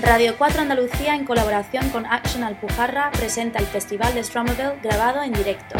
Radio 4 Andalucía, en colaboración con Action Alpujarra, presenta el Festival de Stromerville grabado en directo.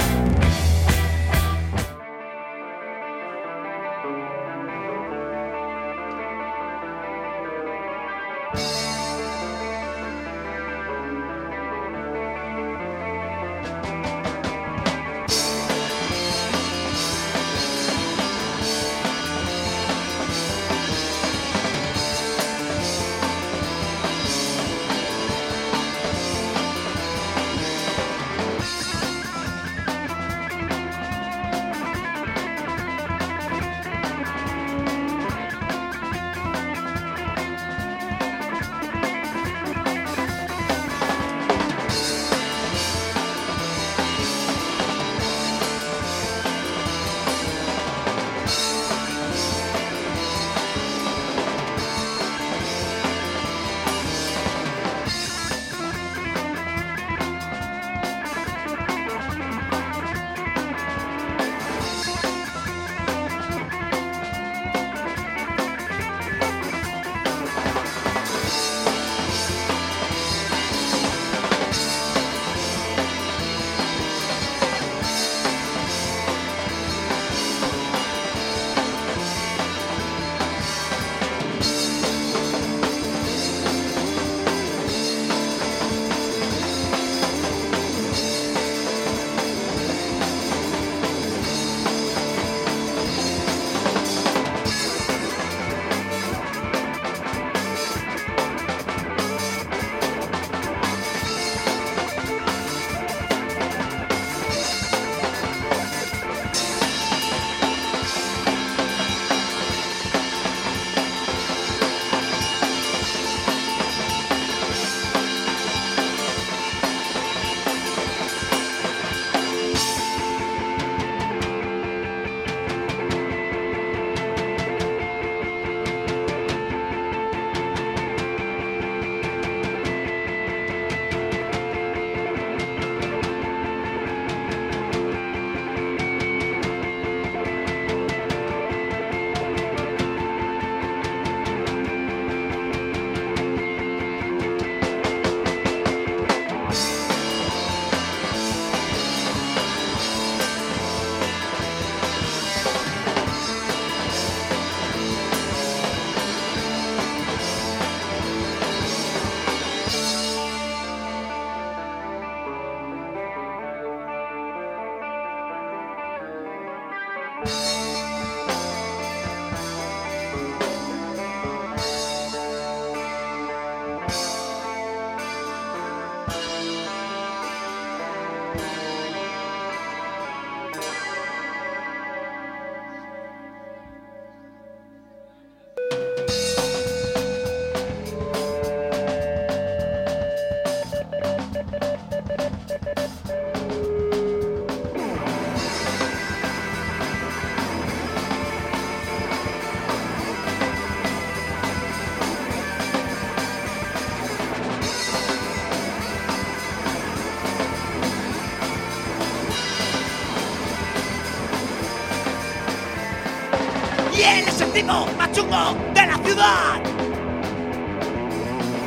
Chungo de la ciudad.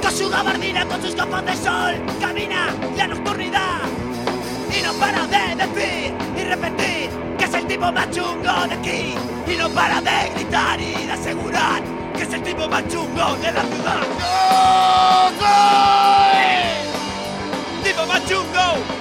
Con su gabardina, con sus gafas de sol, camina la nocturnidad. Y no para de decir y repetir que es el tipo más chungo de aquí. Y no para de gritar y de asegurar que es el tipo más chungo de la ciudad. ¡Yo soy! Tipo más chungo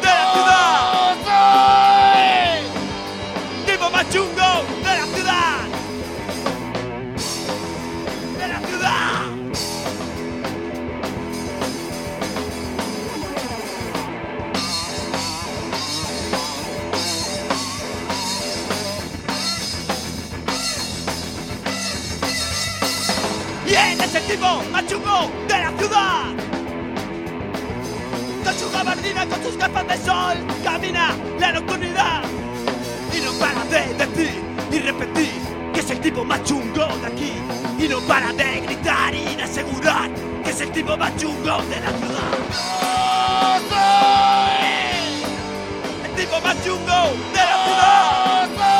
el tipo más chungo de la ciudad. Su gabardina, con sus gafas de sol, camina la nocturnidad. Y no para de decir y repetir que es el tipo más chungo de aquí. Y no para de gritar y de asegurar que es el tipo más chungo de la ciudad. ¡Yo soy el tipo más chungo de la ciudad! ¡El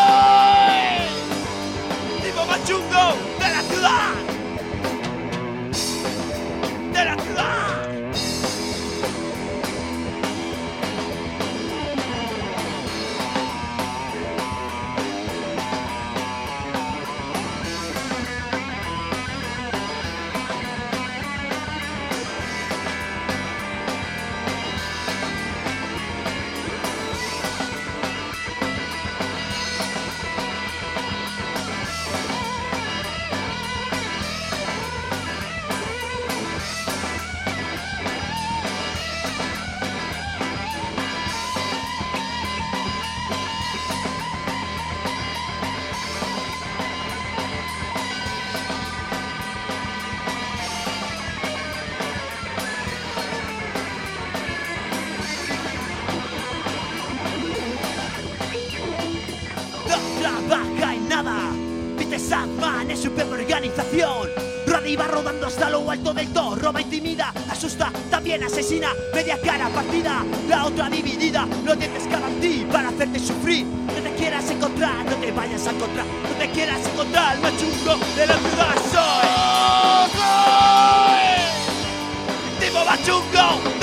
lo alto del todo, roba, intimida, asusta, también asesina, media cara partida, la otra dividida, no tienes cada ti para hacerte sufrir, no te quieras encontrar, no te vayas a encontrar, no te quieras encontrar, el machungo de la ciudad soy. Tipo machungo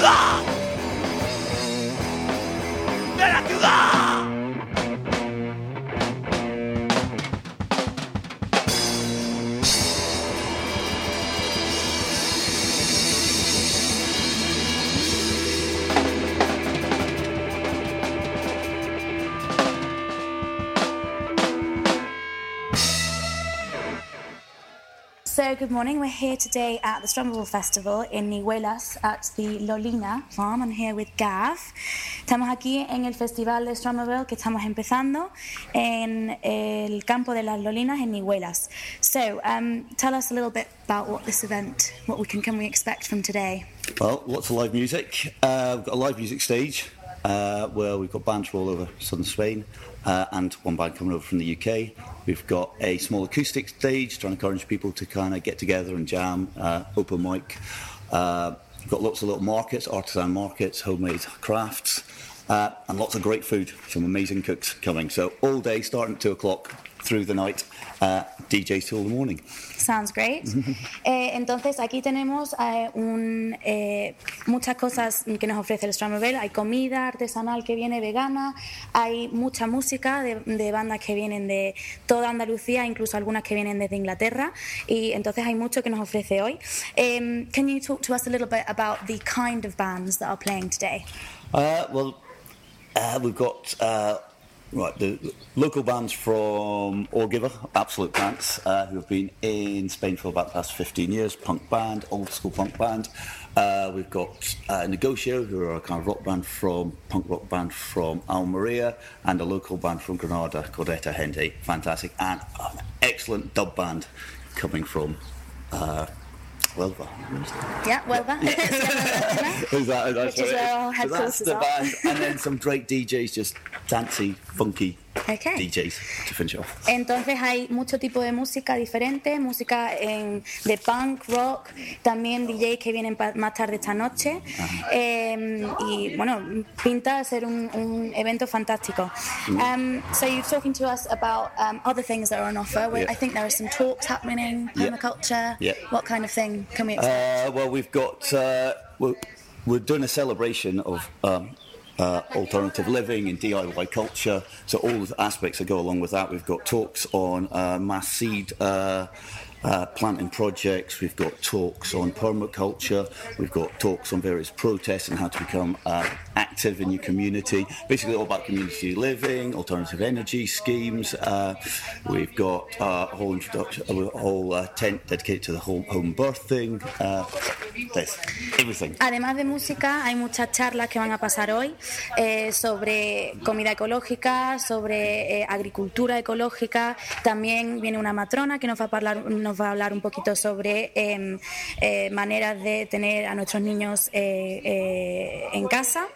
de good morning. We're here today at the Strumble Festival in Nigüelas at the Lolina Farm. I'm here with Gav. Estamos aquí en el Festival de Strummerville que estamos empezando en el campo de las Lolinas en Nigüelas. So, um, tell us a little bit about what this event, what we can, can we expect from today? Well, lots of live music. Uh, we've got a live music stage uh, where we've got bands from all over southern Spain uh, and one band coming over from the UK. We've got a small acoustic stage trying to encourage people to kind of get together and jam, uh, open mic. Uh, we've got lots of little markets, artisan markets, homemade crafts, uh, and lots of great food. Some amazing cooks coming. So all day, starting at two o'clock through the night, uh, DJs till the morning. Sounds great. Eh, entonces aquí tenemos eh, un, eh, muchas cosas que nos ofrece el Strummerville. Hay comida artesanal que viene vegana, hay mucha música de, de bandas que vienen de toda Andalucía, incluso algunas que vienen desde Inglaterra. Y entonces hay mucho que nos ofrece hoy. Em, can you talk to us a little bit about the kind of bands that are playing today? Uh, well, uh, we've got uh, right the local bands from Órgiva, Absolut Pantz, uh, who have been in Spain for about the past 15 years. Punk band, old school punk band. Uh, we've got uh, Negocio, who are a kind of rock band from punk rock band from Almeria, and a local band from Granada called Ehtagente. Fantastic, and an excellent dub band coming from. Huelva. Yeah, well, that. Is that, that's Which is it our So that's the band, and then some great DJs, just dancey, funky Okay. DJs to finish off. Entonces hay mucho tipo de música diferente, música en- de punk, rock, también DJs que vienen más tarde esta noche. Eh, y bueno, pinta ser un, un evento fantástico. Um, so you're talking to us about um, other things that are on offer. Yeah. I think there are some talks happening, Yeah. permaculture. Yeah. What kind of thing can we expect? Uh, well, we've got uh, we're, we're doing a celebration of um, uh, alternative living and DIY culture. So all the aspects that go along with that. We've got talks on uh, mass seed. Uh, uh, planting projects, we've got talks on permaculture, we've got talks on various protests and how to become uh, active in your community. Basically, all about community living, alternative energy schemes. Uh, we've got a whole introduction, a whole uh, tent dedicated to the home, home birthing. Uh, there's everything. Además de música, hay muchas charlas que van a pasar hoy eh, sobre comida ecológica, sobre eh, agricultura ecológica. También viene una matrona que nos va a hablar, nos va a hablar un poquito sobre eh, eh, maneras de tener a nuestros niños eh, eh, en casa.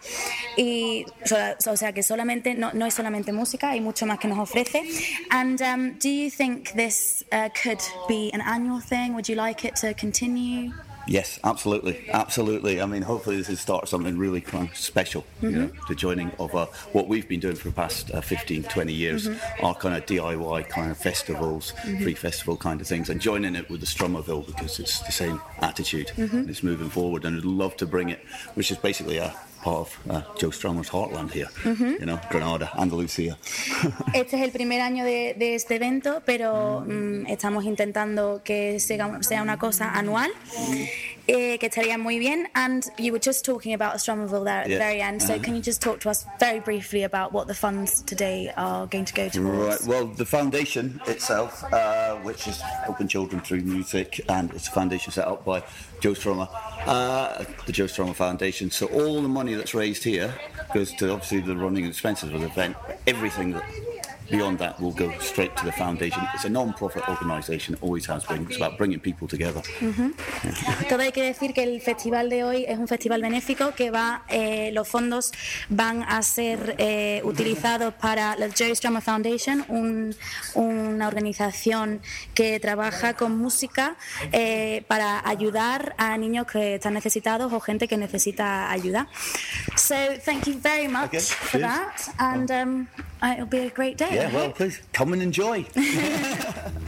Y so- o sea que solamente no, no es solamente música, hay mucho más que nos ofrece. And um, do you think this uh, could be an annual thing? Would you like it to continue? Yes, absolutely, absolutely. I mean, hopefully this will start something really kind of special. You know, the joining of uh, what we've been doing for the past uh, 15, 20 years, our kind of DIY kind of festivals, free festival kind of things, and joining it with the Strummerville because it's the same attitude. and It's moving forward, and I'd love to bring it, which is basically a part of uh, Joe Strummer's heartland here. You know, Granada, Andalusia. Este es el primer año de, de este evento, pero mm, estamos intentando que sea, sea una cosa anual, eh, que estaría muy bien. And you were just talking about Astromerville there at Yeah. the very end, so can you just talk to us very briefly about what the funds today are going to go towards? Right. Well, the foundation itself, uh, which is helping children through music, and it's a foundation set up by Joe Strummer, uh, the Joe Strummer Foundation. So all the money that's raised here goes to obviously the running expenses of the event. Everything that beyond that, we'll go straight to the foundation. It's a non-profit organisation, always has been. It's about bringing people together. Todo hay que decir que el festival de hoy es un festival benéfico que va, eh, los fondos van a ser eh, utilizados para la Jerry Strummer Foundation, un- una organización que trabaja con música eh, para ayudar a niños que están necesitados o gente que necesita ayuda. So thank you very much Okay, for that, and um, it'll be a great day. Yeah, well, please come and enjoy.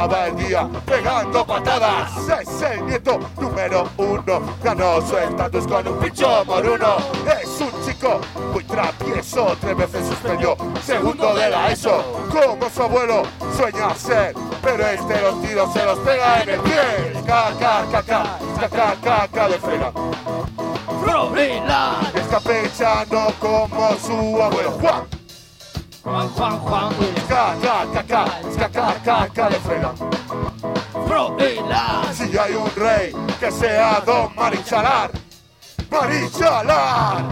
se pasaba el día pegando patadas. Es el nieto número uno, ganó su estatus con un pincho moruno. Es un chico muy travieso, tres veces suspendió segundo de la ESO. Como su abuelo sueña ser, pero este los tiros se los pega en el pie. Caca, caca, caca, caca de frena. Florila, Escapechando como su abuelo Juan. Juan, Juan, Juan, Caca, caca, caca, caca de frena. Florila, Si hay un rey que sea Don Marichalar, Marichalar.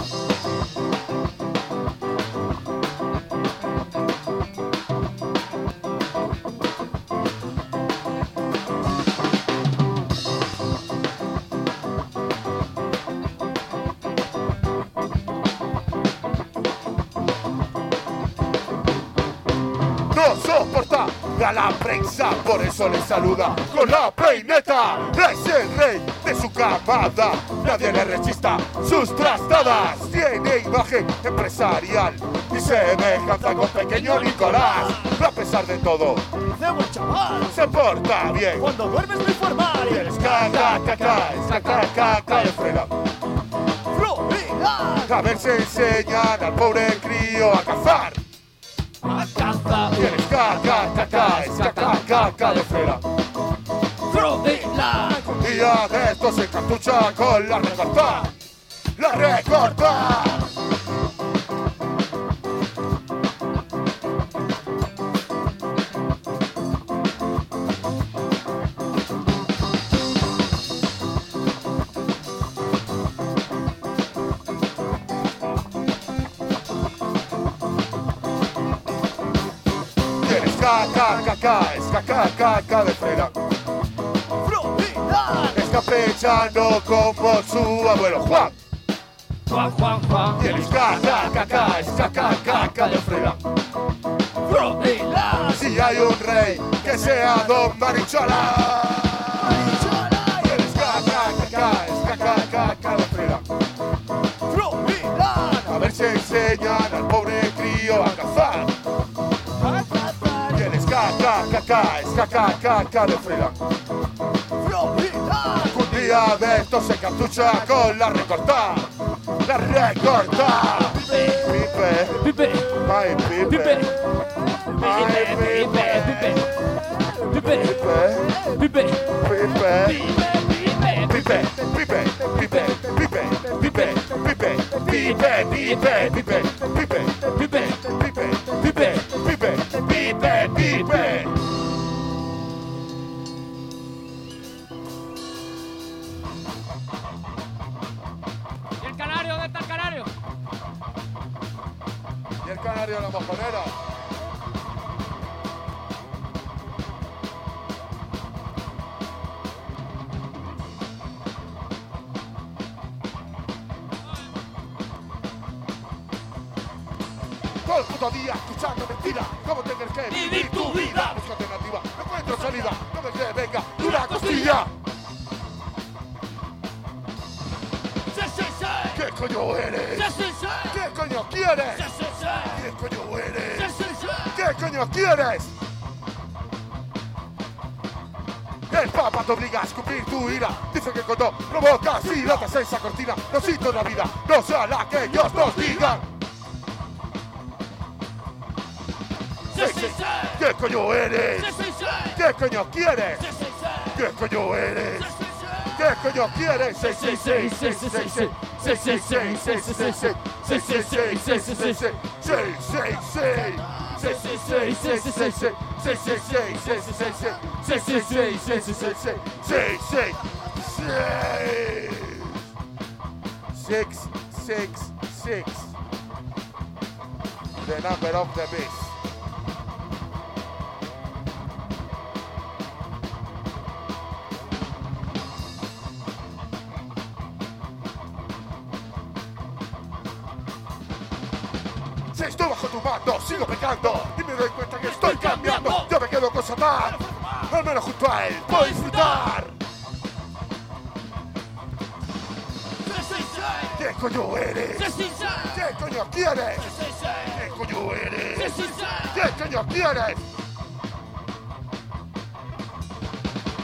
Prensa, por eso le saluda con la peineta. Es el rey de su camada, nadie le resista sus trastadas. Tiene imagen empresarial y semejanza con pequeño Nicolás. A pesar de todo, hacemos chaval. se porta bien. Cuando duermes muy formal. El caca, caca, caca, caca frena. A ver si enseñan al pobre crío a cazar. a caza. El caca, caca, caca, caca de frena. Florila, Un día de estos se cartucha con la recorta. ¡La recorta! Caca, caca, es caca, caca de frena. Florila, Escapechando como su abuelo Juan. Juan, Juan, Juan. Tienes caca, caca, es caca, caca de frena. Si hay un rey que sea Don Marichola. Tienes caca, caca, es caca, caca de frena. A ver si enseñan al pobre crío a cazar. A cazar. Tienes caca, caca, es caca, caca de estos se cartucha con la recorta. La recorta. Pipe, Pipe, ay Pipe, pipe. Ay Pipe, pipe. Pipe, Pipe, Pipe, Pipe, pipe. Pipe, Pipe, pipe, pipe, pipe, pipe, pipe, pipe, pipe, pipe, pipe, Pipe, pipe, pipe, De la mojonera. Todo el puto día escuchando mentiras, cómo tienes que Vivir tu vida. Busca alternativa, no encuentro salida, no me que venga una costilla. ¿Qué coño eres? ¿Qué coño quieres? ¿Qué coño quieres? El Papa te obliga a escupir tu ira. Dice que cuando provocas y notas esa cortina, no siento la vida, no sea la que ellos nos digan. Sí, sí, sí. ¿Qué coño eres? ¿Qué coño quieres? ¿Qué coño eres? ¿Qué coño quieres? Sí, sí, sí, sí, sí, sí, sí. Sí, sí, sí, sí, sí, sí, sí. Sí, sí, sí, sí, sí, sí, sí. Sí, sí, sí. Sí, six, six, six. Then I'm off the base. Sigo pecando y me doy cuenta que estoy cambiando. Yo me quedo con Satán, al menos junto a él puedo disfrutar. ¿Qué coño eres? ¿Qué coño quieres? ¿Qué coño eres? ¿Qué coño quieres?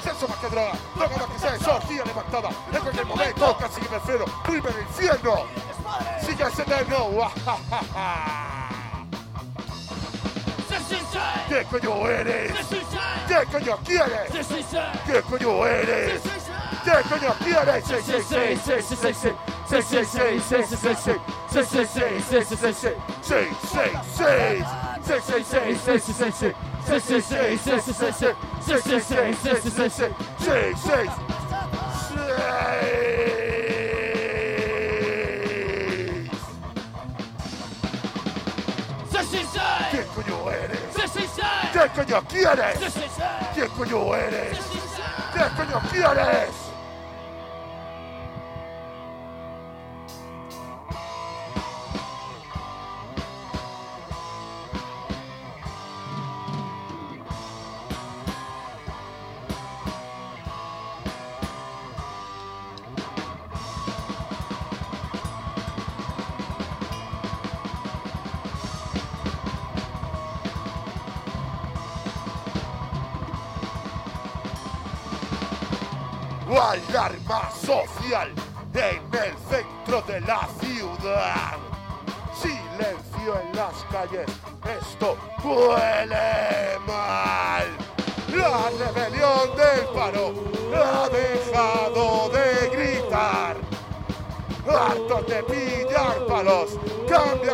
Sexo más que droga, droga más que sexo, orgía levantada. En cualquier momento, casi que prefiero irme al infierno. Sigue ese eterno. ¿Qué coño eres? ¿Qué coño quieres? ¿Qué coño eres? ¿Qué coño quieres? ¿Qué coño eres? Sí, sí, sí. ¿Qué coño quieres? Sí, sí, sí. ¿Qué coño eres? Sí, sí, sí. ¿Qué coño quieres?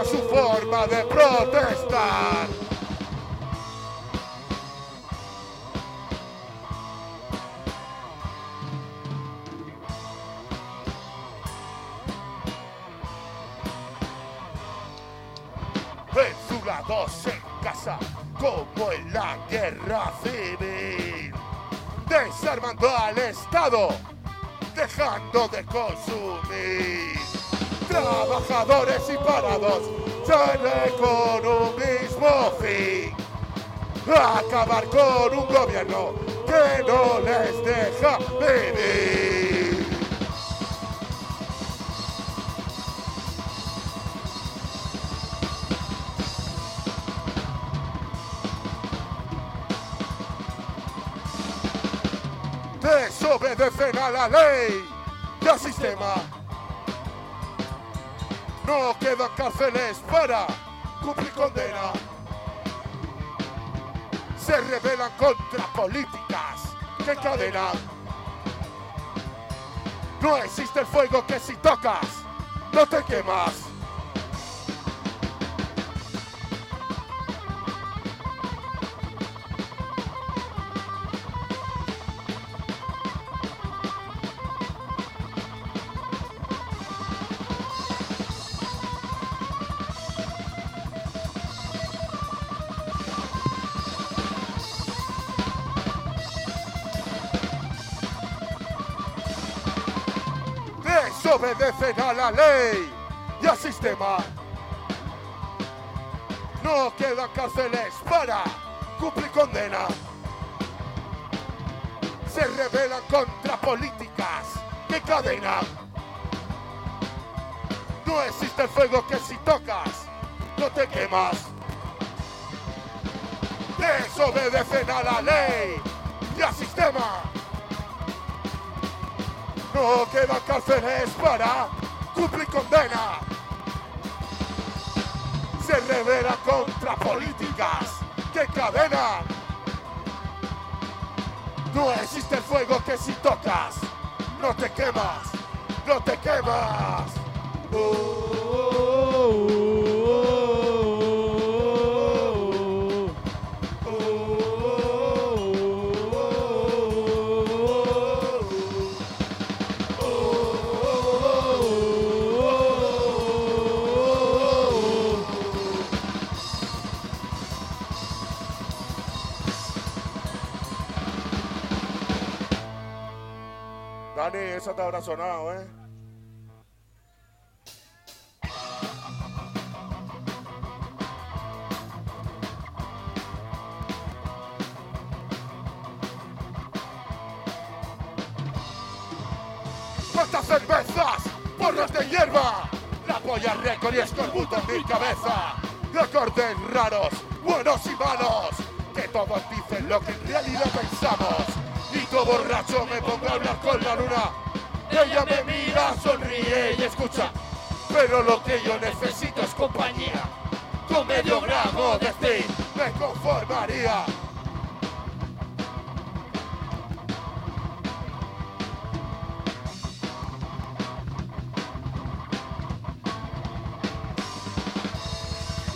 Su forma de protestar. Enzulados en casa, como en la guerra civil. Desarmando al Estado, dejando de consumir. Trabajadores y parados, sale con un mismo fin. Acabar con un gobierno que no les deja vivir. desobedecen a la ley y al sistema. No quedan cárceles para cumplir condena. Se rebelan contra políticas que encadenan. No existe el fuego que si tocas, no te quemas. Desobedecen a la ley y al sistema. No quedan cárceles para cumplir condena. Se rebelan contra políticas que encadenan. No existe el fuego que si tocas no te quemas. Desobedecen a la ley y al sistema. No quedan cárceles para cumplir condena. Se revela contra políticas que encadenan. No existe fuego que si tocas no te quemas, no te quemas. Esa te habrá sonado, ¿eh? ¿Cuántas cervezas? ¡Porros de hierba! La polla récord y escorbuto en mi cabeza. de acordes raros, buenos y malos, que todos dicen lo que en realidad pensamos. Y todo borracho me pongo a hablar con la luna. Ella me mira, sonríe y escucha. Pero lo que yo necesito es compañía. Con medio gramo de speed me conformaría.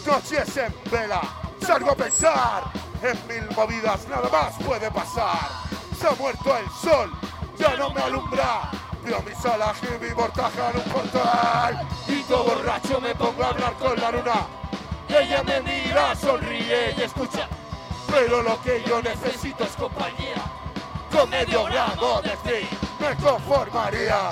Noches en vela, salgo a pensar en mil movidas, nada más puede pasar. Se ha muerto el sol, ya no me alumbra. Vio mis alas y mi mortaja en un portal. Y todo borracho me pongo a hablar con la luna. Ella me mira, sonríe y escucha. Pero lo que yo necesito es compañía. Con medio gramo de ti me conformaría.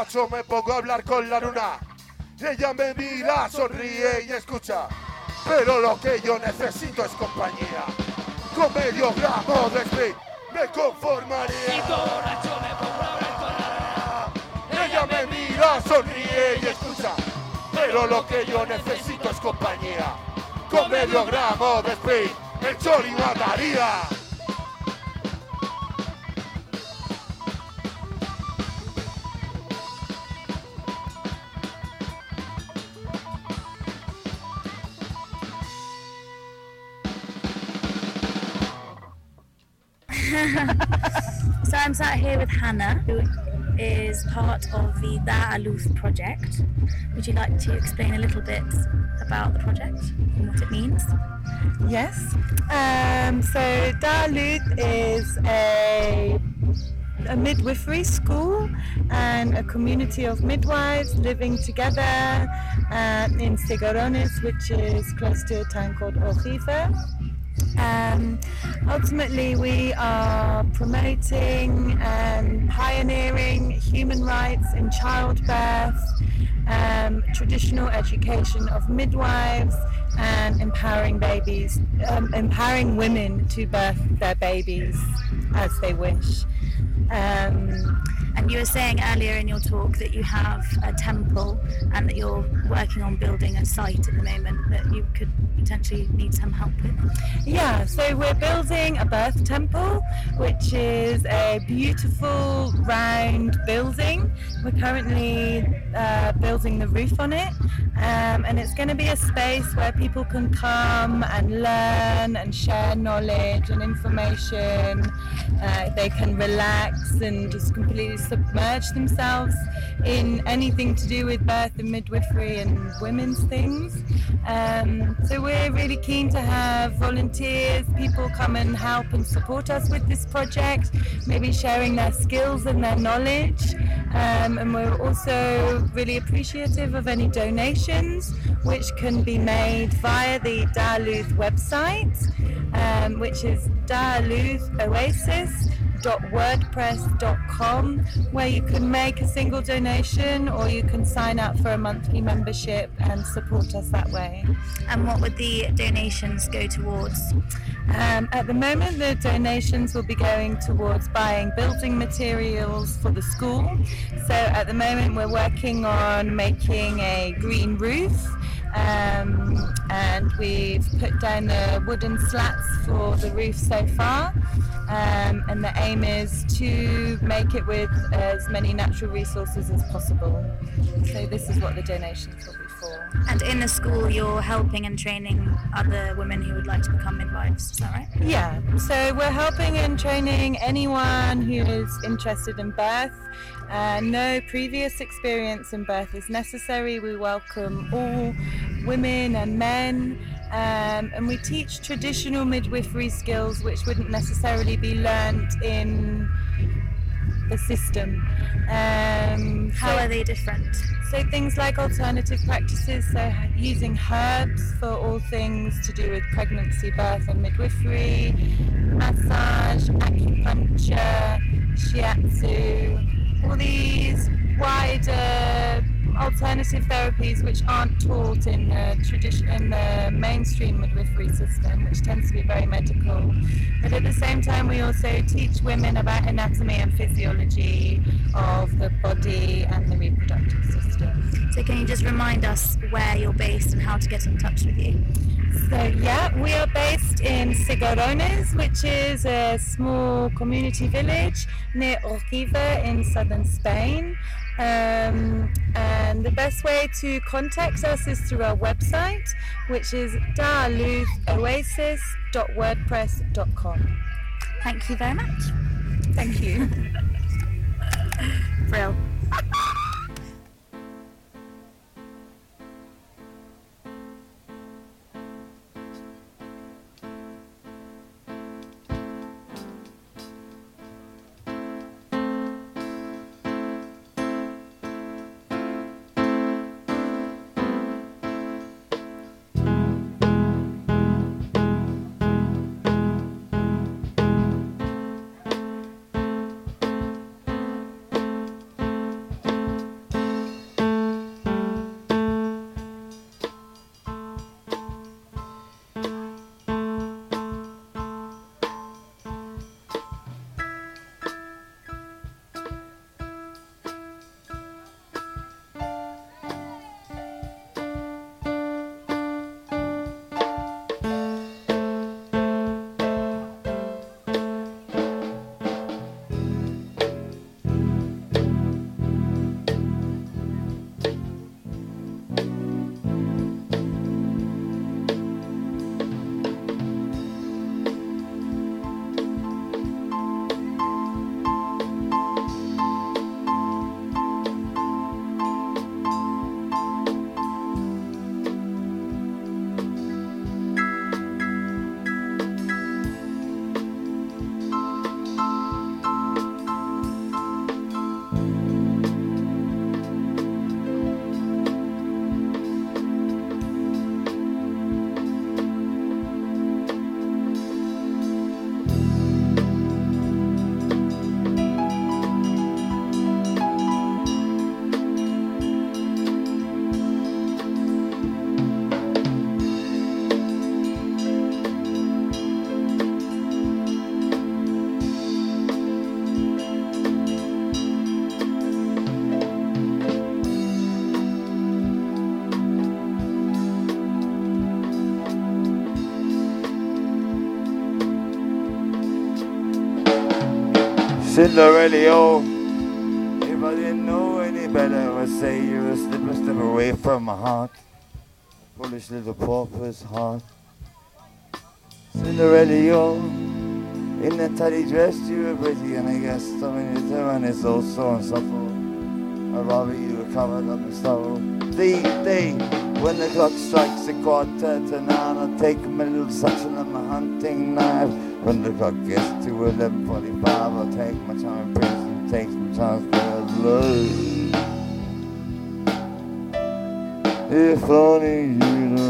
Borracho me pongo a hablar con la luna. Ella me mira, sonríe y escucha. Pero lo que yo necesito es compañía. Con medio gramo de speed me conformaría. Y borracho me pongo a hablar con la Ella me mira, sonríe y escucha. Pero lo que yo necesito es compañía. Con medio gramo de speed, el chori mataría. So I'm sat here with Hannah, who is part of the Da Aluth project. Would you like to explain a little bit about the project and what it means? Yes. Um, so Dalut is a, a midwifery school and a community of midwives living together uh, in Sigorones, which is close to a town called Ojife. Um, ultimately, we are promoting and pioneering human rights in childbirth, um, traditional education of midwives, and empowering babies, um, empowering women to birth their babies as they wish. Um, And you were saying earlier in your talk that you have a temple and that you're working on building a site at the moment that you could potentially need some help with. Yeah, so we're building a birth temple, which is a beautiful round building. We're currently uh, building the roof on it, um, and it's going to be a space where people can come and learn and share knowledge and information. Uh, they can relax and just completely submerge themselves in anything to do with birth and midwifery and women's things. Um, so we're really keen to have volunteers, people come and help and support us with this project, maybe sharing their skills and their knowledge. Um, and we're also really appreciative of any donations which can be made via the Daluth website, um, which is Daluth Oasis www.wordpress.com where you can make a single donation or you can sign up for a monthly membership and support us that way. And what would the donations go towards? Um, at the moment, the donations will be going towards buying building materials for the school. So at the moment, we're working on making a green roof. Um, and we've put down the wooden slats for the roof so far. Um, and the aim is to make it with as many natural resources as possible. So this is what the donations will be for. And in the school, you're helping and training other women who would like to become midwives. Is that right? Yeah, so we're helping and training anyone who is interested in birth. Uh, no previous experience in birth is necessary. We welcome all women and men. Um, and we teach traditional midwifery skills which wouldn't necessarily be learnt in the system. Um, How so- are they different? so things like alternative practices, so using herbs for all things to do with pregnancy, birth and midwifery, massage, acupuncture, shiatsu, all these wider alternative therapies which aren't taught in the tradition in the mainstream midwifery system, which tends to be very medical. But at the same time, we also teach women about anatomy and physiology of the body and the reproductive system. So can you just remind us where you're based and how to get in touch with you? So yeah, we are based in Sigorones, which is a small community village near Órgiva in southern Spain. Um, and the best way to contact us is through our website, which is daluzoasis.wordpress.com. Thank you very much. Thank you. Brill. Cinderella. If I didn't know any better, I would say you're a step, a step away from my heart. Foolish little pauper's heart. Cinderella. In that tidy dress, you were pretty, and I guess something you do, and it's all so unsufferable. I'd rather you were covered up in stubble. The day when the clock strikes a quarter to nine, I'll take my little suction and my hunting knife. When the clock gets to eleven forty-five, I'll take my time, prince, and take some time for love. If only you know.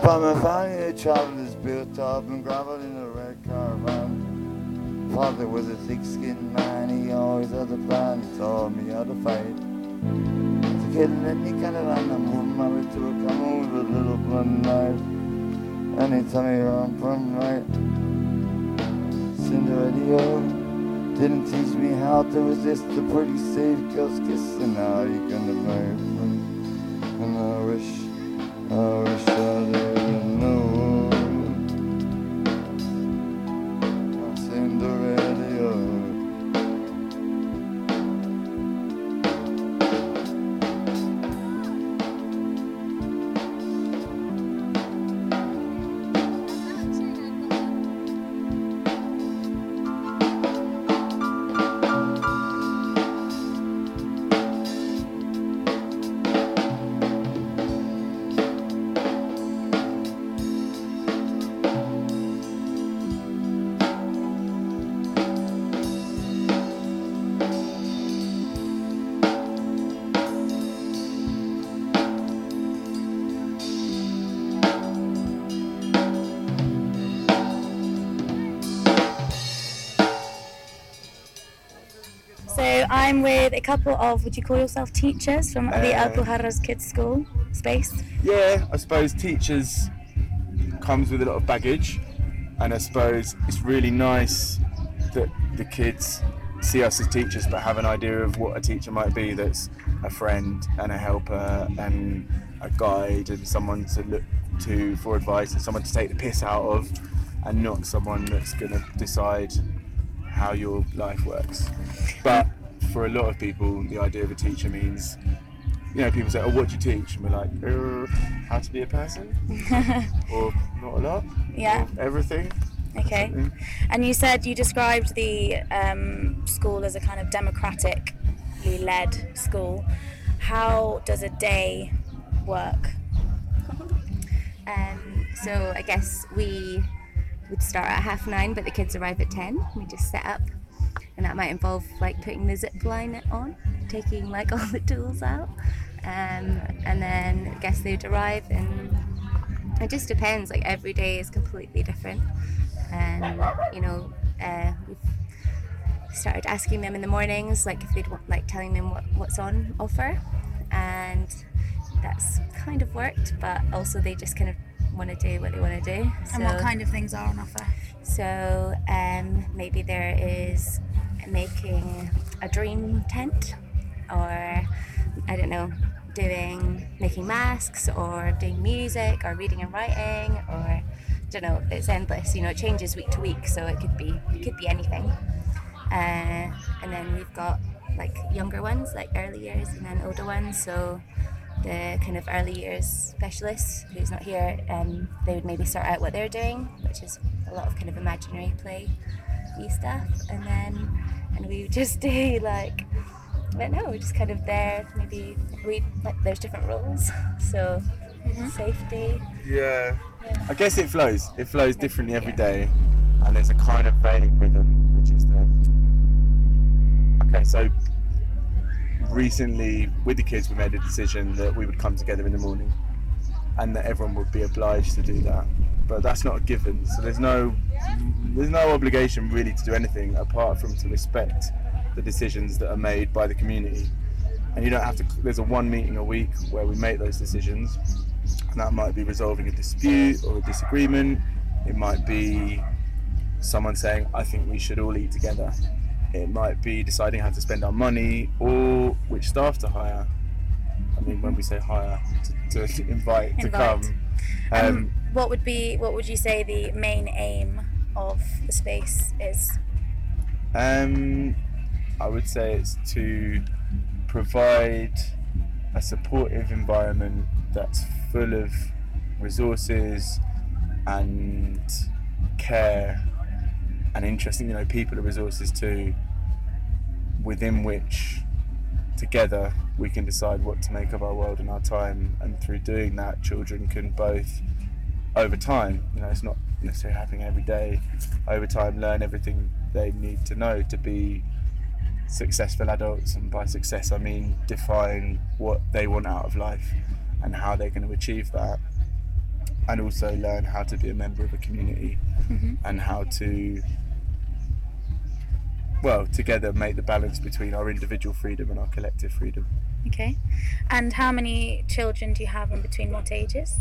From a family of travelers built up and gravel in a red caravan. Father was a thick-skinned man, he always had a plan, he taught me how to fight. Kill any kind of animal, married to a camel with a little blunt knife. And he told me from right. Cinderella didn't teach me how to resist the pretty safe girl's kiss, and now you're gonna marry me. And I wish, I wish I I'm with a couple of, would you call yourself teachers from the Uh, Alpujarras Kids School space? Yeah, I suppose teachers comes with a lot of baggage, and I suppose it's really nice that the kids see us as teachers, but have an idea of what a teacher might be. That's a friend and a helper and a guide and someone to look to for advice and someone to take the piss out of, and not someone that's going to decide how your life works. But for a lot of people, the idea of a teacher means you know, people say, "Oh, what do you teach?" And we're like, uh, "How to be a person," or not a lot, Yeah. or everything. Okay. something. And you said you described the um, school as a kind of democratically led school. How does a day work? Um, so I guess we would start at half nine, but the kids arrive at ten. We just set up, and that might involve like putting the zip line on, taking like all the tools out, um, and then I guess they'd arrive, and it just depends. Like every day is completely different, and you know, uh, we've started asking them in the mornings, like if they'd want, like telling them what, what's on offer, and that's kind of worked. But also they just kind of want to do what they want to do. And what kind of things are on offer? So um, maybe there is making a dream tent, or I don't know, doing making masks, or doing music, or reading and writing, or I don't know. It's endless. You know, it changes week to week, so it could be it could be anything. Uh, and then we've got like younger ones, like early years, and then older ones. So the kind of early years specialist who's not here, um, they would maybe sort out what they're doing, which is a lot of kind of imaginary play stuff, and then and we would just do like I don't know, we're just kind of there. Maybe we like there's different rules, so mm-hmm. safety. Yeah. I guess it flows. It flows differently every day, and there's a kind of vague rhythm, which is the. Okay, so recently with the kids, we made a decision that we would come together in the morning, and that everyone would be obliged to do that. But that's not a given. So there's no, there's no obligation really to do anything apart from to respect the decisions that are made by the community. And you don't have to. There's a one meeting a week where we make those decisions, and that might be resolving a dispute or a disagreement. It might be someone saying, I think we should all eat together. It might be deciding how to spend our money or which staff to hire. I mean, when we say hire, to, to invite, to Invite. come. Um, What would be what would you say the main aim of the space is? Um, I would say it's to provide a supportive environment that's full of resources and care and interesting, you know, people are resources too, within which together we can decide what to make of our world and our time. And through doing that, children can both, over time, you know, it's not necessarily happening every day, over time, learn everything they need to know to be successful adults. And by success, I mean define what they want out of life and how they're going to achieve that. And also learn how to be a member of a community mm-hmm. and how to well, together make the balance between our individual freedom and our collective freedom. Okay. And how many children do you have in between what ages?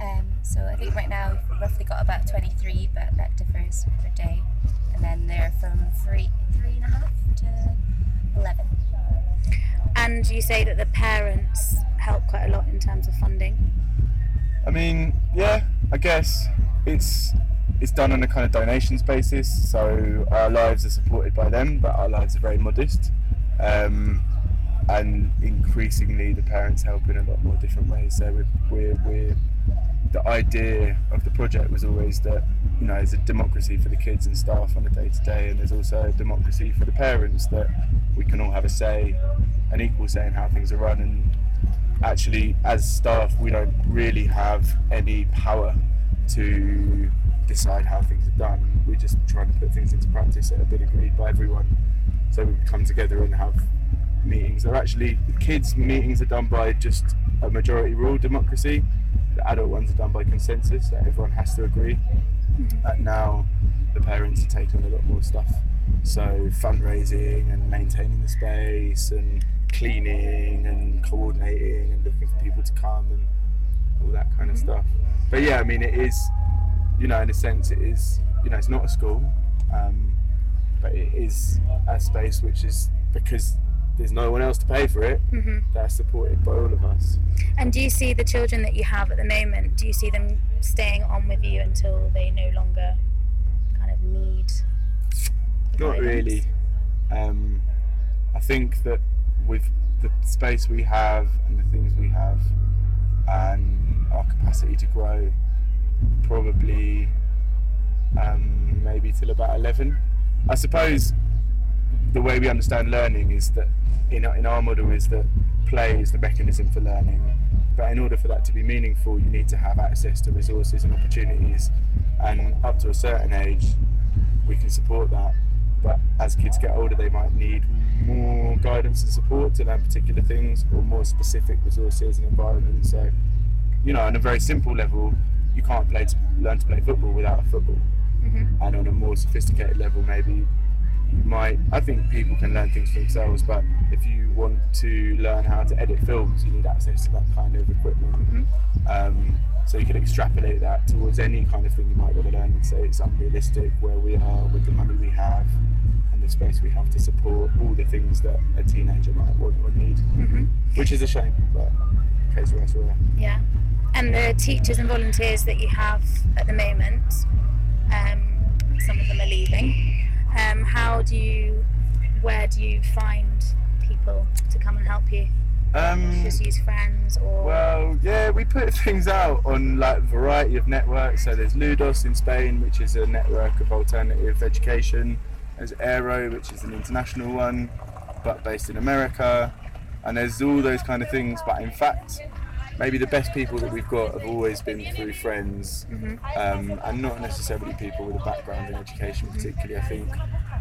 Um, so I think right now we've roughly got about 23, but that differs per day. And then they're from three, three and a half to 11. And you say that the parents help quite a lot in terms of funding. I mean, yeah, I guess it's it's done on a kind of donations basis, so our lives are supported by them, but our lives are very modest. Um, and increasingly, the parents help in a lot more different ways. So we're, we're, we're the idea of the project was always that you know there's a democracy for the kids and staff on a day to day, and there's also a democracy for the parents that we can all have a say, an equal say in how things are run. And actually, as staff, we don't really have any power to decide how things are done. We're just trying to put things into practice that have been agreed by everyone. So we come together and have meetings. They're actually kids' meetings are done by just a majority rule democracy. The adult ones are done by consensus that everyone has to agree. But now the parents are taking on a lot more stuff So fundraising and maintaining the space and cleaning and coordinating and looking for people to come and all that kind of stuff. But yeah, I mean, it is, you know, in a sense, it is, you know, it's not a school, um, but it is a space which is because there's no one else to pay for it. Mhm. That's supported by all of us. And do you see the children that you have at the moment? Do you see them staying on with you until they no longer kind of need? Not guidance? really. Um, I think that with the space we have and the things we have and our capacity to grow, probably um, maybe till about 11. I suppose the way we understand learning is that in, our- in our model is that play is the mechanism for learning. But in order for that to be meaningful, you need to have access to resources and opportunities. And up to a certain age, we can support that. But as kids get older, they might need more guidance and support to learn particular things or more specific resources and environments. So, you know, on a very simple level, you can't play to, learn to play football without a football. Mm-hmm. And on a more sophisticated level, maybe you might. I think people can learn things for themselves, but if you want to learn how to edit films, you need access to that kind of equipment. Um, so you can extrapolate that towards any kind of thing you might want to learn and say it's unrealistic where we are with the money we have and the space we have to support all the things that a teenager might want or need, which is a shame, but case where where. Yeah. And the teachers and volunteers that you have at the moment, um, some of them are leaving. Um, how do you, where do you find people to come and help you? Um, Just use friends or? Well, yeah, we put things out on like a variety of networks. So there's Ludos in Spain, which is a network of alternative education. There's Aero, which is an international one, but based in America. And there's all those kind of things. But in fact, maybe the best people that we've got have always been through friends, um, and not necessarily people with a background in education. Particularly, I think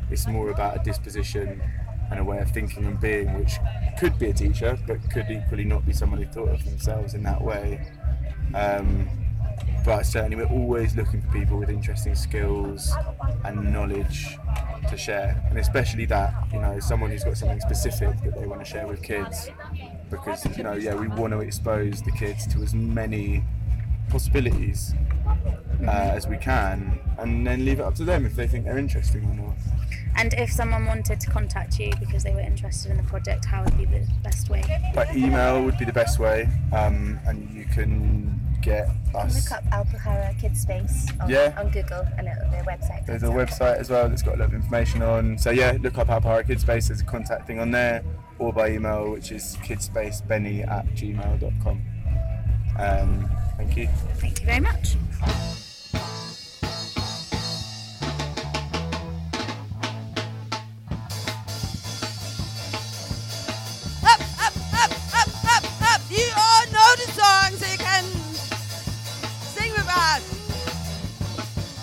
it's more about a disposition and a way of thinking and being, which could be a teacher, but could equally not be someone who thought of themselves in that way. Um, but certainly, we're always looking for people with interesting skills and knowledge to share, and especially that, you know, someone who's got something specific that they want to share with kids. Because, you know, yeah, we want to expose the kids to as many possibilities uh, as we can, and then leave it up to them if they think they're interesting or not. And if someone wanted to contact you because they were interested in the project, how would be the best way? But email would be the best way, um, and you can get us. Look up Alpujarra Kids Space on, Yeah. on Google and it'll, their website. There's a website as well that's got a lot of information on. So yeah, look up Alpujarra Kids Space. There's a contact thing on there, or by email, which is kidspacebeny at gmail.com. Um, thank you. Thank you very much. Up, up, up, up, up, up. You all know the song, so you can sing with us.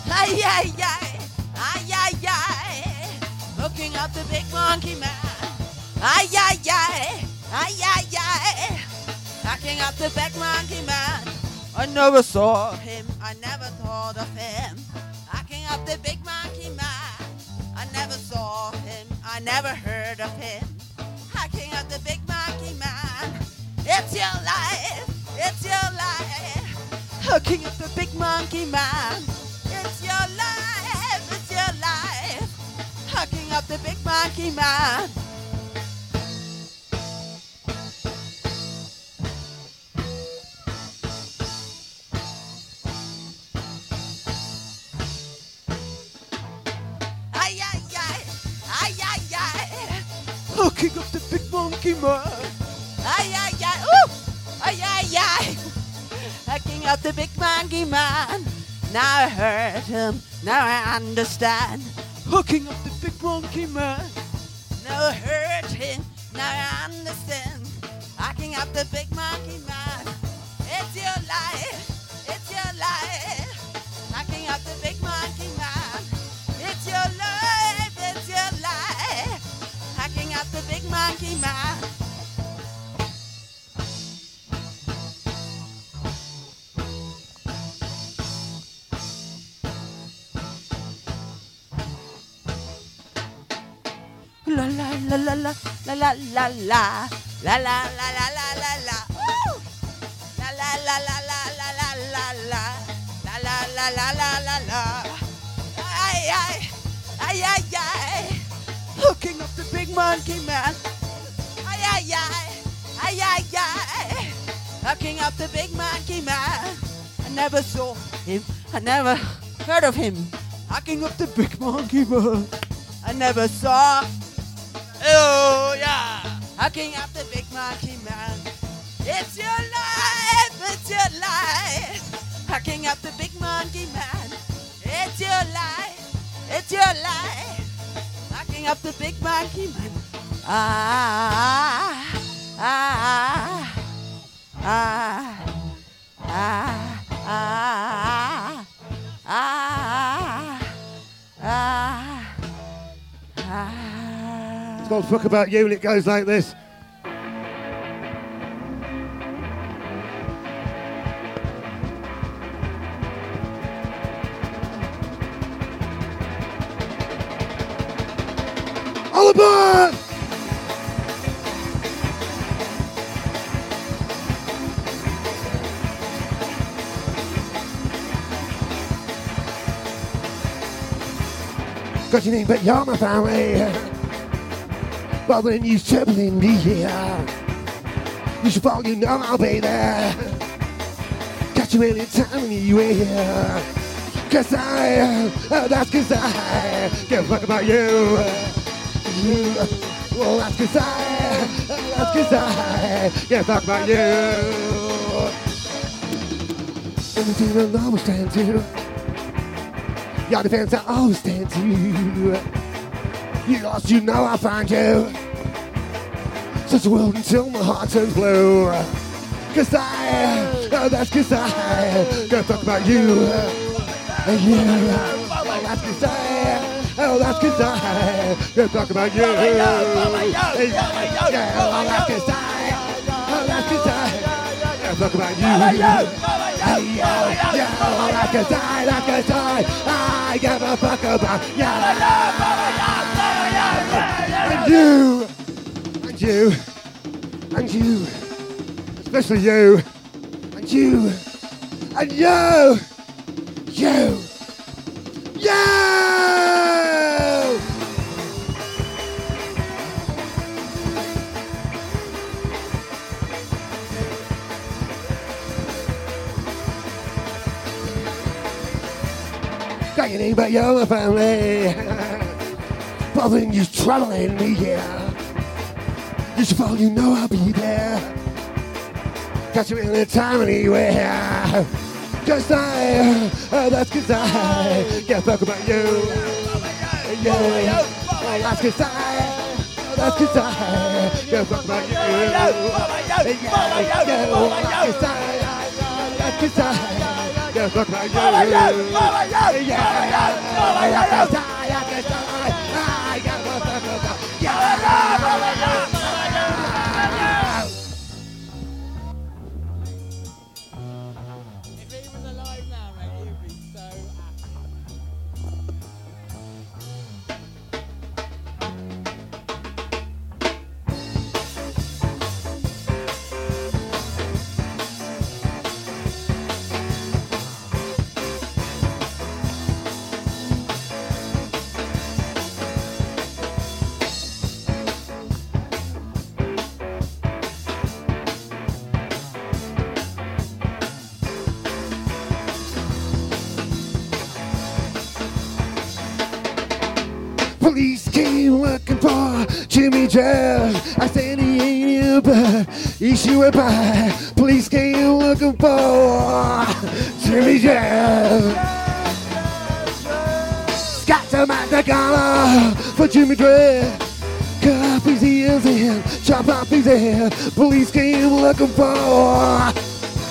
Ay, ay, ay, ay, ay, ay. Looking up the big monkey man. Ay, ay, ay, ay, ay, ay. Looking up the big monkey man. I never saw him, I never thought of him. Looking up the big monkey man. I never saw him, I never heard of him. Hacking at the big monkey man. It's your life, it's your life. Hooking at the big monkey man. It's your life, it's your life. Hooking up the big monkey man. Hooking up the big monkey man. Now I heard him, now I understand. Hooking up the big monkey man. Now I heard him, now I understand. Hooking up the big monkey man. It's your life, it's your life. Hooking up the big monkey man. It's your life, it's your life. Hacking up the big monkey man. La la la la la la la la la la la la la la la la Woo! la la la la la la la la la la la la la la la la ay ay ay ay ay hooking up the big monkey man ay ay ay ay ay ay hooking up the big monkey man I never saw him I never heard of him hooking up the big monkey man I never saw Oh yeah, hooking up the big monkey man. It's your life, it's your life. Hooking up the big monkey man. It's your life, it's your life. Hooking up the big monkey man. Ah, ah, ah, ah, ah, ah, ah, ah, ah. It's called Fuck About You and it goes like this. All aboard! Got name, but you're my family. But when you trouble in the air, you should you know I'll be there. Got you anytime, anywhere. Cause I, oh, that's cause I give a fuck about you. You, well, that's cause I, oh, that's cause I give a fuck about you. Anything I'll always stand to. Your defense I always stand to. You lost, you know I'll find you. Such a world until my heart turns blue. Cause I, oh, that's cause I, gonna talk about you. And you, oh, oh, that's cause I, oh, that's cause I, gonna talk about you. And yeah, oh, that's cause I, oh, that's cause I, gonna talk about you. Yeah, yeah, oh, that's cause I, that's cause I, I give a fuck about you. And you, and you, and you, especially you, and you, and you, you, you! Got your but you're my family. Bothering you, Troubling me here. air. Just for all you know, I'll be there. Catch you any time, anywhere. Cause I, uh, that's cause I can't fuck about you. Yeah, that's cause I, that's cause I can't fuck about you. Yeah, that's cause I, that's cause I can't fuck about you. Yeah, that's cause I. Jimmy Jazz. I said he ain't here, but he sure by. Police came looking for Jimmy Jazz. Got some at the collar for Jimmy Dread. Cut off his ears and chop off his head. Police came looking for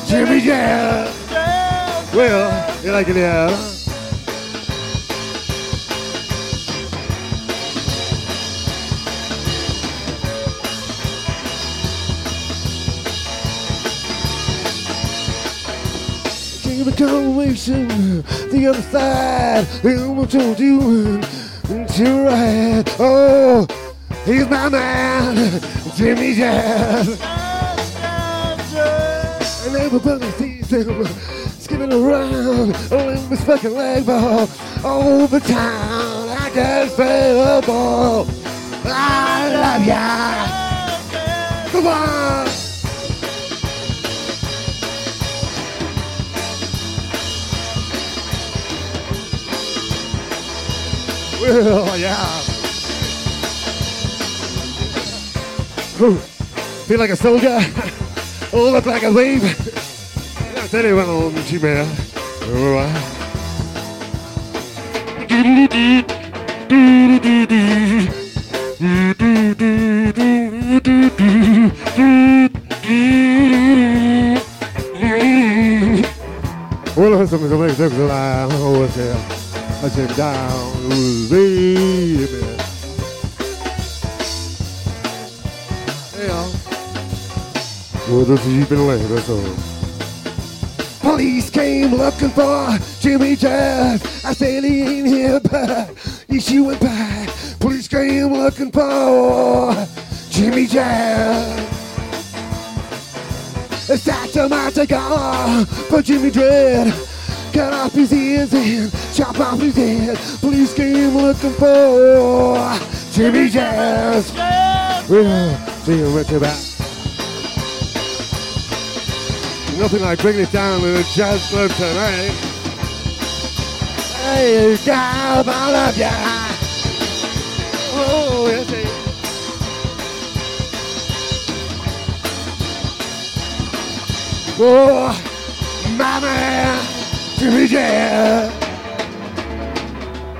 Jimmy Jazz. Well, you like it, yeah? The other side, I told you to right. Oh, He's my man, Jimmy Jazz. And everybody sees him skipping around on his fucking leg ball over town. I just play the ball. I love ya. Come on. Well, yeah. Ooh, feel like a soldier. oh, look like a wave. When I'm on to make sense of that. Oh, what's here? I sit down, baby. Yeah. This is even later, so. Police came looking for Jimmy Jazz. I said he ain't here, but he's you and back. Police came looking for Jimmy Jazz. It's that tomato gun for Jimmy Dread. Cut off his ears and chop off his head. Police came looking for Jimmy Jazz. We'll see you right back. Nothing like bringing it down to the jazz club tonight. Hey, God, I love ya. Oh, yes, hey. Oh, my man, Jimmy Jazz.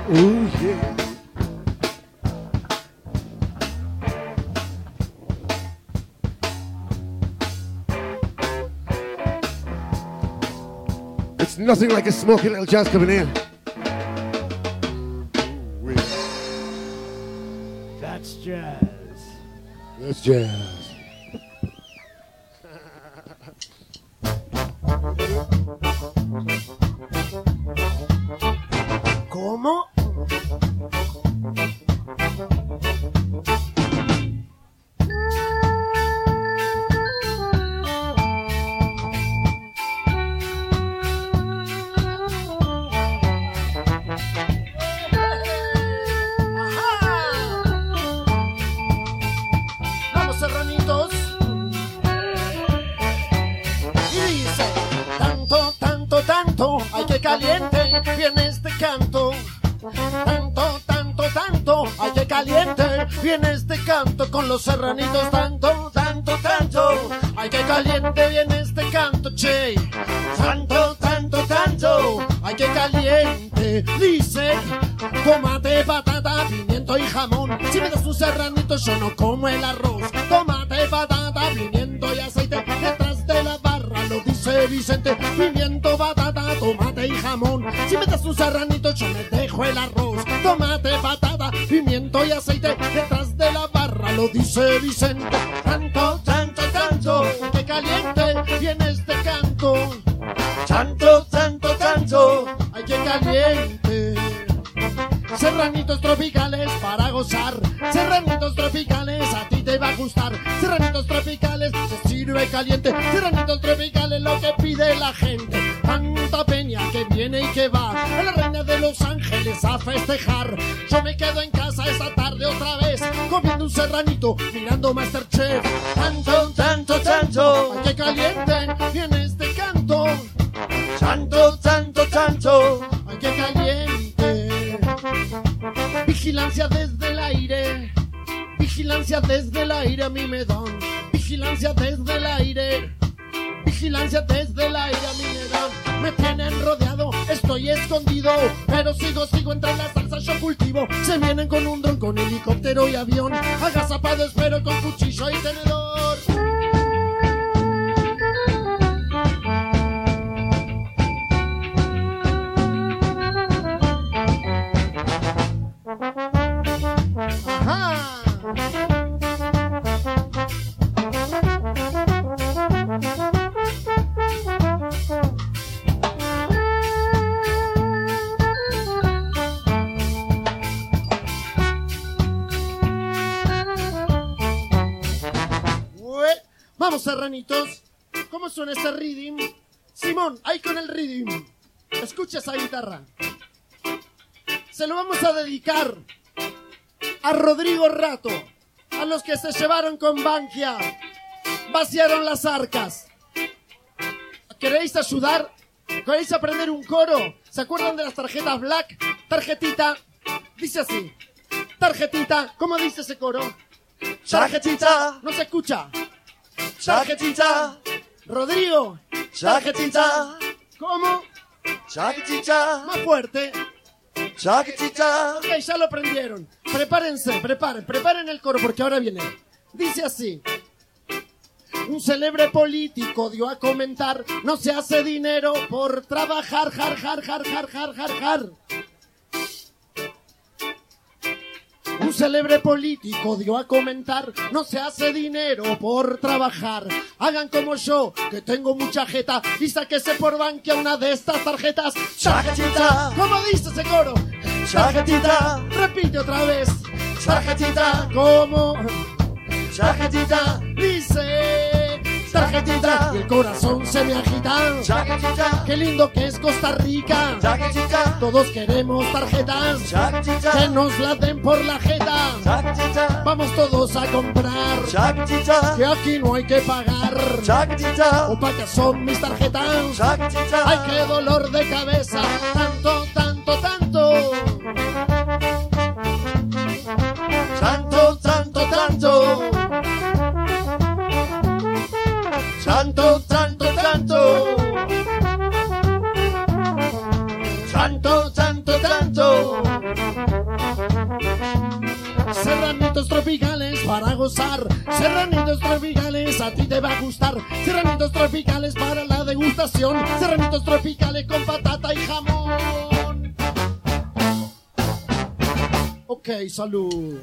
Oh, yeah. It's nothing like a smoky little jazz coming in. That's jazz. That's jazz. ¿Cómo? Viene este canto con los serranitos. Tanto, tanto, tanto, ay que caliente viene este canto, che. Tanto, tanto, tanto, ay que caliente. Dice, tomate, patata, pimiento y jamón. Si me das un serranito yo no como el arroz. Tomate, patata, pimiento y aceite. Detrás de la barra lo dice Vicente. Pimiento, patata, tomate y jamón. Si me das un serranito yo me dejo el arroz. Tomate, patata, pimiento y aceite. Lo dice Vicente. Tanto, tanto, tanto, que caliente viene este canto. Tanto, tanto, tanto, ay que caliente. Serranitos tropicales para gozar. Serranitos tropicales a ti te va a gustar. Serranitos tropicales se sirve caliente. Serranitos tropicales lo que pide la gente. Tanta peña que viene y que va. A la reina de Los Ángeles a festejar. Serranito, mirando Masterchef. Tanto, tanto, tanto. Ay, que caliente viene este canto. Tanto, tanto, tanto. Ay, que caliente. Vigilancia desde el aire. Vigilancia desde el aire a mí me dan. Vigilancia desde el aire. Vigilancia desde el aire a mí me dan. Me tienen rodeado, estoy escondido. Pero sigo, sigo entre las salsas yo cultivo. Se vienen con un dron, con helicóptero y avión. Agazapado espero con cuchillo y tenedor. Serranitos. ¿Cómo suena ese rhythm? Simón, ahí con el rhythm. Escucha esa guitarra. Se lo vamos a dedicar a Rodrigo Rato, a los que se llevaron con Bankia, vaciaron las arcas. ¿Queréis ayudar? ¿Queréis aprender un coro? ¿Se acuerdan de las tarjetas Black? Tarjetita, dice así. Tarjetita, ¿cómo dice ese coro? Tarjetita. No se escucha. Tarjetita. Rodrigo. Tarjetita. ¿Cómo? Tarjetita. Más fuerte. Tarjetita. Ok, ya lo aprendieron. Prepárense, preparen, preparen el coro porque ahora viene. Dice así. Un célebre político dio a comentar, no se hace dinero por trabajar, jar, jar, jar, jar, jar, jar, jar. Célebre político dio a comentar, no se hace dinero por trabajar. Hagan como yo, que tengo mucha jeta, y sáquese por banquia una de estas tarjetas. Tarjetita. ¿Cómo dice ese coro? Tarjetita. Repite otra vez. Tarjetita. ¿Cómo? Tarjetita. Dice. Tarjetita. Y el corazón se me agita. Qué lindo que es Costa Rica. Todos queremos tarjetas. Que nos la den por la jeta. Vamos todos a comprar. Que aquí no hay que pagar. Tarjetita. Opacas son mis tarjetas. Ay, qué dolor de cabeza. Tanto, tanto. Tanto, tanto, tanto. Tanto, gozar. Serranitos tropicales a ti te va a gustar. Serranitos tropicales para la degustación. Serranitos tropicales con patata y jamón. Ok, salud.